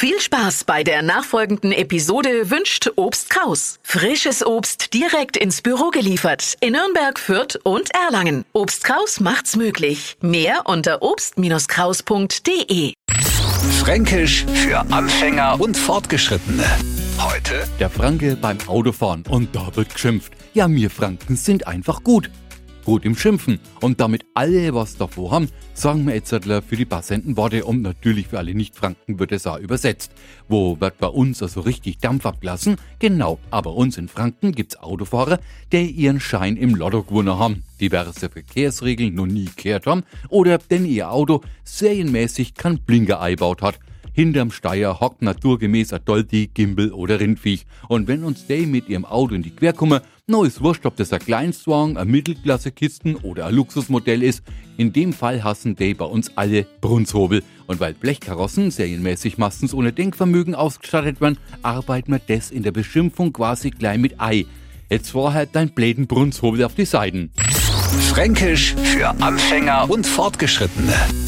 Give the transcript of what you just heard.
Viel Spaß bei der nachfolgenden Episode wünscht Obst Kraus. Frisches Obst direkt ins Büro geliefert in Nürnberg, Fürth und Erlangen. Obst Kraus macht's möglich. Mehr unter obst-kraus.de. Fränkisch für Anfänger und Fortgeschrittene. Heute Der Franke beim Autofahren und da wird geschimpft. Ja, wir Franken sind einfach gut. Gut im Schimpfen. Und damit alle was davor haben, sagen wir jetzt für die passenden Worte und natürlich für alle Nicht-Franken wird es auch übersetzt. Wo wird bei uns also richtig Dampf abgelassen? Genau, aber uns in Franken gibt's Autofahrer, die ihren Schein im Lotto gewonnen haben, diverse Verkehrsregeln noch nie gehört haben oder denn ihr Auto serienmäßig kein Blinker eingebaut hat. Hinterm Steier hockt naturgemäß ein Doldi, Gimbel oder Rindviech. Und wenn uns die mit ihrem Auto in die Quer kommen, no ist wurscht, ob das ein Kleinstwagen, ein Mittelklasse-Kisten oder ein Luxusmodell ist. In dem Fall hassen die bei uns alle Brunshobel. Und weil Blechkarossen serienmäßig meistens ohne Denkvermögen ausgestattet werden, arbeiten wir das in der Beschimpfung quasi gleich mit Ei. Jetzt vorher dein bläden Brunshobel auf die Seiten. Fränkisch für Anfänger und Fortgeschrittene.